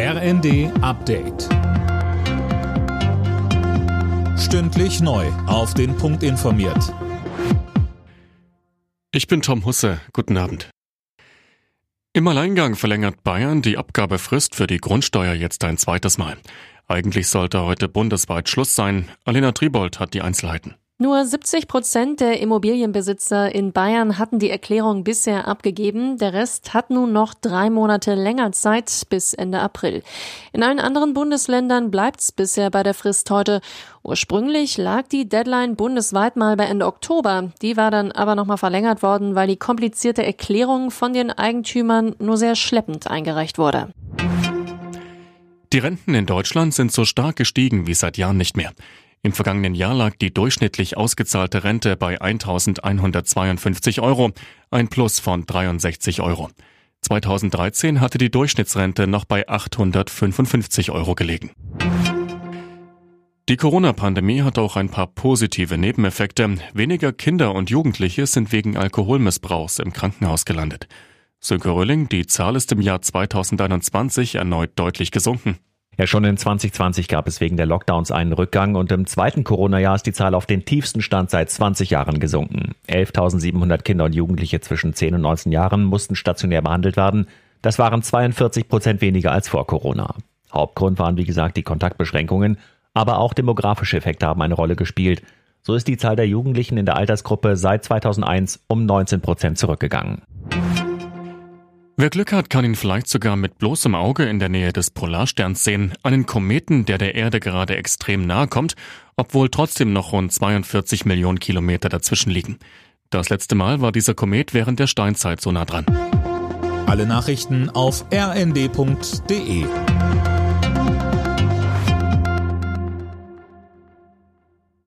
RND Update. Stündlich neu. Auf den Punkt informiert. Ich bin Tom Husse. Guten Abend. Im Alleingang verlängert Bayern die Abgabefrist für die Grundsteuer jetzt ein zweites Mal. Eigentlich sollte heute bundesweit Schluss sein. Alena Tribold hat die Einzelheiten. Nur 70 Prozent der Immobilienbesitzer in Bayern hatten die Erklärung bisher abgegeben. Der Rest hat nun noch drei Monate länger Zeit bis Ende April. In allen anderen Bundesländern bleibt's bisher bei der Frist heute. Ursprünglich lag die Deadline bundesweit mal bei Ende Oktober. Die war dann aber nochmal verlängert worden, weil die komplizierte Erklärung von den Eigentümern nur sehr schleppend eingereicht wurde. Die Renten in Deutschland sind so stark gestiegen wie seit Jahren nicht mehr. Im vergangenen Jahr lag die durchschnittlich ausgezahlte Rente bei 1152 Euro, ein Plus von 63 Euro. 2013 hatte die Durchschnittsrente noch bei 855 Euro gelegen. Die Corona-Pandemie hat auch ein paar positive Nebeneffekte. Weniger Kinder und Jugendliche sind wegen Alkoholmissbrauchs im Krankenhaus gelandet. Sönke Rölling, die Zahl ist im Jahr 2021 erneut deutlich gesunken. Ja, schon in 2020 gab es wegen der Lockdowns einen Rückgang und im zweiten Corona-Jahr ist die Zahl auf den tiefsten Stand seit 20 Jahren gesunken. 11.700 Kinder und Jugendliche zwischen 10 und 19 Jahren mussten stationär behandelt werden. Das waren 42 Prozent weniger als vor Corona. Hauptgrund waren, wie gesagt, die Kontaktbeschränkungen, aber auch demografische Effekte haben eine Rolle gespielt. So ist die Zahl der Jugendlichen in der Altersgruppe seit 2001 um 19 Prozent zurückgegangen. Wer Glück hat, kann ihn vielleicht sogar mit bloßem Auge in der Nähe des Polarsterns sehen, einen Kometen, der der Erde gerade extrem nahe kommt, obwohl trotzdem noch rund 42 Millionen Kilometer dazwischen liegen. Das letzte Mal war dieser Komet während der Steinzeit so nah dran. Alle Nachrichten auf rnd.de